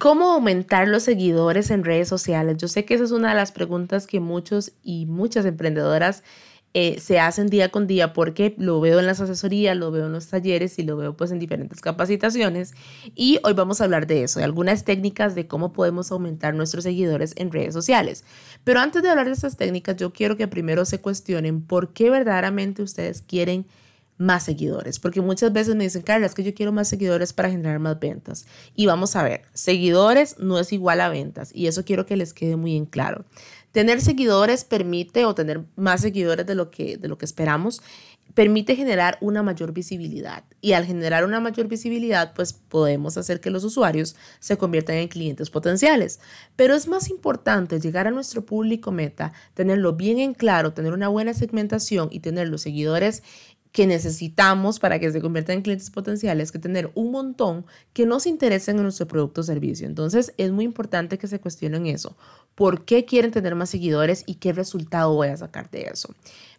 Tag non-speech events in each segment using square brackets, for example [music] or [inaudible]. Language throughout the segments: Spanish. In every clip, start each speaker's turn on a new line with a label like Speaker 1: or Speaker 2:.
Speaker 1: ¿Cómo aumentar los seguidores en redes sociales? Yo sé que esa es una de las preguntas que muchos y muchas emprendedoras eh, se hacen día con día porque lo veo en las asesorías, lo veo en los talleres y lo veo pues en diferentes capacitaciones. Y hoy vamos a hablar de eso, de algunas técnicas de cómo podemos aumentar nuestros seguidores en redes sociales. Pero antes de hablar de estas técnicas, yo quiero que primero se cuestionen por qué verdaderamente ustedes quieren más seguidores, porque muchas veces me dicen, Carla, es que yo quiero más seguidores para generar más ventas. Y vamos a ver, seguidores no es igual a ventas, y eso quiero que les quede muy en claro. Tener seguidores permite, o tener más seguidores de lo que, de lo que esperamos, permite generar una mayor visibilidad. Y al generar una mayor visibilidad, pues podemos hacer que los usuarios se conviertan en clientes potenciales. Pero es más importante llegar a nuestro público meta, tenerlo bien en claro, tener una buena segmentación y tener los seguidores que necesitamos para que se conviertan en clientes potenciales, que tener un montón que nos interesen en nuestro producto o servicio. Entonces es muy importante que se cuestionen eso. ¿Por qué quieren tener más seguidores y qué resultado voy a sacar de eso?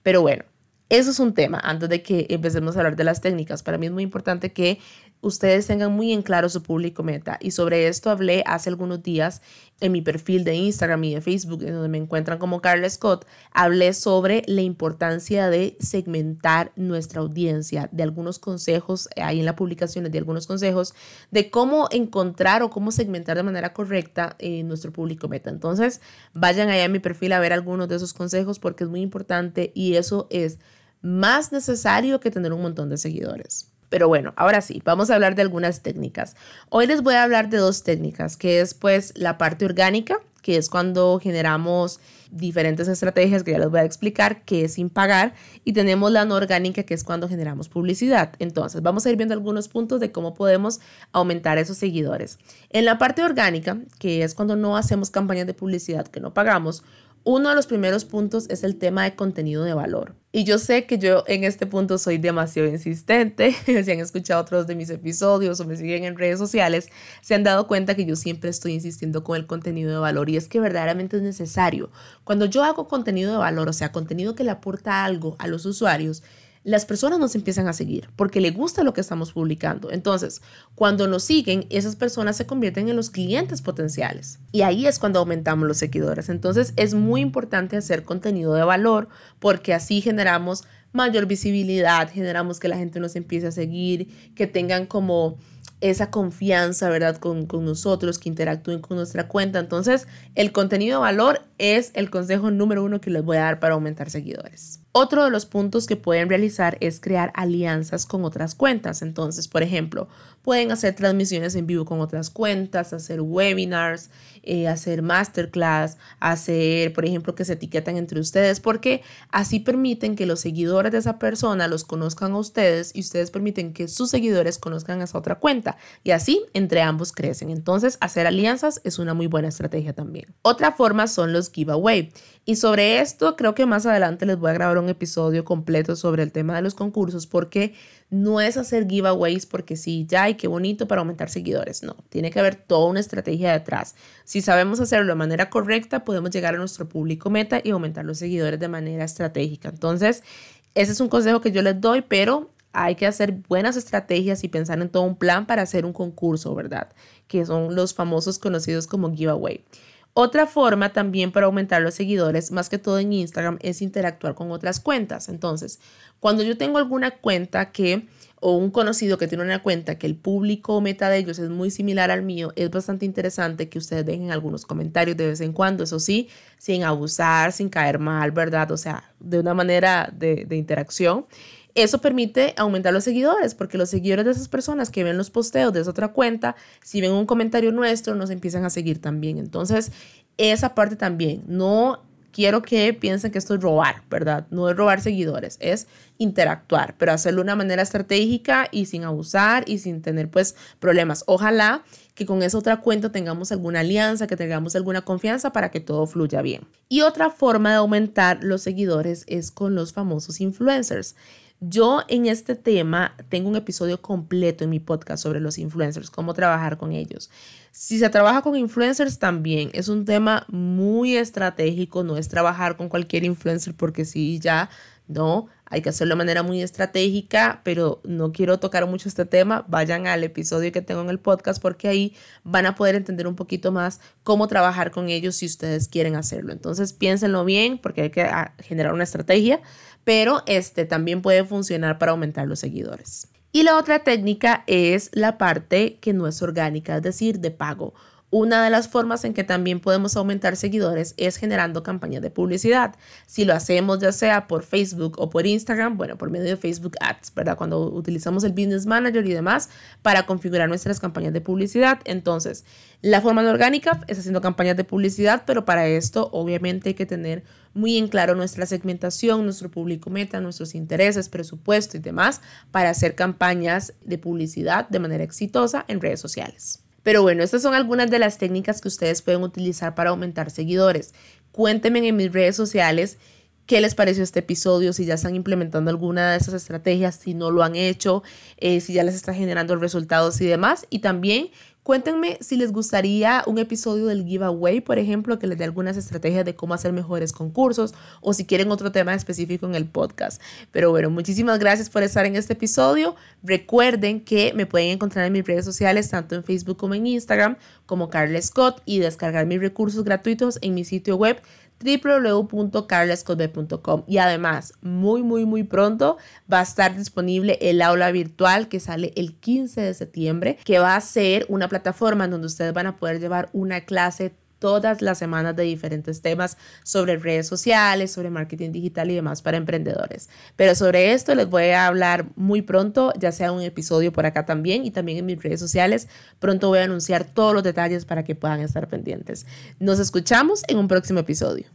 Speaker 1: Pero bueno, eso es un tema antes de que empecemos a hablar de las técnicas. Para mí es muy importante que ustedes tengan muy en claro su público meta. Y sobre esto hablé hace algunos días en mi perfil de Instagram y de Facebook, en donde me encuentran como Carla Scott. Hablé sobre la importancia de segmentar nuestra audiencia, de algunos consejos, ahí en las publicaciones de algunos consejos, de cómo encontrar o cómo segmentar de manera correcta eh, nuestro público meta. Entonces, vayan allá a mi perfil a ver algunos de esos consejos porque es muy importante y eso es más necesario que tener un montón de seguidores. Pero bueno, ahora sí, vamos a hablar de algunas técnicas. Hoy les voy a hablar de dos técnicas, que es pues la parte orgánica, que es cuando generamos diferentes estrategias que ya les voy a explicar, que es sin pagar, y tenemos la no orgánica, que es cuando generamos publicidad. Entonces, vamos a ir viendo algunos puntos de cómo podemos aumentar esos seguidores. En la parte orgánica, que es cuando no hacemos campañas de publicidad que no pagamos, uno de los primeros puntos es el tema de contenido de valor. Y yo sé que yo en este punto soy demasiado insistente. [laughs] si han escuchado otros de mis episodios o me siguen en redes sociales, se han dado cuenta que yo siempre estoy insistiendo con el contenido de valor y es que verdaderamente es necesario. Cuando yo hago contenido de valor, o sea, contenido que le aporta algo a los usuarios, las personas nos empiezan a seguir porque le gusta lo que estamos publicando. Entonces, cuando nos siguen, esas personas se convierten en los clientes potenciales. Y ahí es cuando aumentamos los seguidores. Entonces, es muy importante hacer contenido de valor porque así generamos mayor visibilidad, generamos que la gente nos empiece a seguir, que tengan como esa confianza, ¿verdad? Con, con, nosotros, que interactúen con nuestra cuenta. Entonces, el contenido de valor es el consejo número uno que les voy a dar para aumentar seguidores. Otro de los puntos que pueden realizar es crear alianzas con otras cuentas. Entonces, por ejemplo, pueden hacer transmisiones en vivo con otras cuentas, hacer webinars, eh, hacer masterclass, hacer, por ejemplo, que se etiquetan entre ustedes, porque así permiten que los seguidores de esa persona los conozcan a ustedes y ustedes permiten que sus seguidores conozcan a esa otra cuenta. Y así entre ambos crecen. Entonces, hacer alianzas es una muy buena estrategia también. Otra forma son los giveaway. Y sobre esto creo que más adelante les voy a grabar un episodio completo sobre el tema de los concursos porque no es hacer giveaways porque sí, ya, y qué bonito para aumentar seguidores. No, tiene que haber toda una estrategia detrás. Si sabemos hacerlo de manera correcta, podemos llegar a nuestro público meta y aumentar los seguidores de manera estratégica. Entonces, ese es un consejo que yo les doy, pero hay que hacer buenas estrategias y pensar en todo un plan para hacer un concurso, ¿verdad? Que son los famosos conocidos como giveaway. Otra forma también para aumentar los seguidores, más que todo en Instagram, es interactuar con otras cuentas. Entonces, cuando yo tengo alguna cuenta que o un conocido que tiene una cuenta que el público meta de ellos es muy similar al mío, es bastante interesante que ustedes dejen algunos comentarios de vez en cuando, eso sí, sin abusar, sin caer mal, ¿verdad? O sea, de una manera de interacción. Eso permite aumentar los seguidores, porque los seguidores de esas personas que ven los posteos de esa otra cuenta, si ven un comentario nuestro, nos empiezan a seguir también. Entonces, esa parte también, no quiero que piensen que esto es robar, ¿verdad? No es robar seguidores, es interactuar, pero hacerlo de una manera estratégica y sin abusar y sin tener pues problemas. Ojalá que con esa otra cuenta tengamos alguna alianza, que tengamos alguna confianza para que todo fluya bien. Y otra forma de aumentar los seguidores es con los famosos influencers. Yo en este tema tengo un episodio completo en mi podcast sobre los influencers, cómo trabajar con ellos. Si se trabaja con influencers también es un tema muy estratégico, no es trabajar con cualquier influencer porque si ya no, hay que hacerlo de manera muy estratégica, pero no quiero tocar mucho este tema. Vayan al episodio que tengo en el podcast porque ahí van a poder entender un poquito más cómo trabajar con ellos si ustedes quieren hacerlo. Entonces piénsenlo bien porque hay que ah, generar una estrategia, pero este también puede funcionar para aumentar los seguidores. Y la otra técnica es la parte que no es orgánica, es decir, de pago. Una de las formas en que también podemos aumentar seguidores es generando campañas de publicidad. Si lo hacemos ya sea por Facebook o por Instagram, bueno, por medio de Facebook Ads, ¿verdad? Cuando utilizamos el Business Manager y demás para configurar nuestras campañas de publicidad. Entonces, la forma orgánica es haciendo campañas de publicidad, pero para esto obviamente hay que tener muy en claro nuestra segmentación, nuestro público meta, nuestros intereses, presupuesto y demás para hacer campañas de publicidad de manera exitosa en redes sociales. Pero bueno, estas son algunas de las técnicas que ustedes pueden utilizar para aumentar seguidores. Cuéntenme en mis redes sociales qué les pareció este episodio, si ya están implementando alguna de esas estrategias, si no lo han hecho, eh, si ya les está generando resultados y demás. Y también Cuéntenme si les gustaría un episodio del giveaway, por ejemplo, que les dé algunas estrategias de cómo hacer mejores concursos o si quieren otro tema específico en el podcast. Pero bueno, muchísimas gracias por estar en este episodio. Recuerden que me pueden encontrar en mis redes sociales, tanto en Facebook como en Instagram, como Carla Scott y descargar mis recursos gratuitos en mi sitio web www.carlescotbe.com y además muy muy muy pronto va a estar disponible el aula virtual que sale el 15 de septiembre que va a ser una plataforma en donde ustedes van a poder llevar una clase todas las semanas de diferentes temas sobre redes sociales, sobre marketing digital y demás para emprendedores. Pero sobre esto les voy a hablar muy pronto, ya sea un episodio por acá también y también en mis redes sociales. Pronto voy a anunciar todos los detalles para que puedan estar pendientes. Nos escuchamos en un próximo episodio.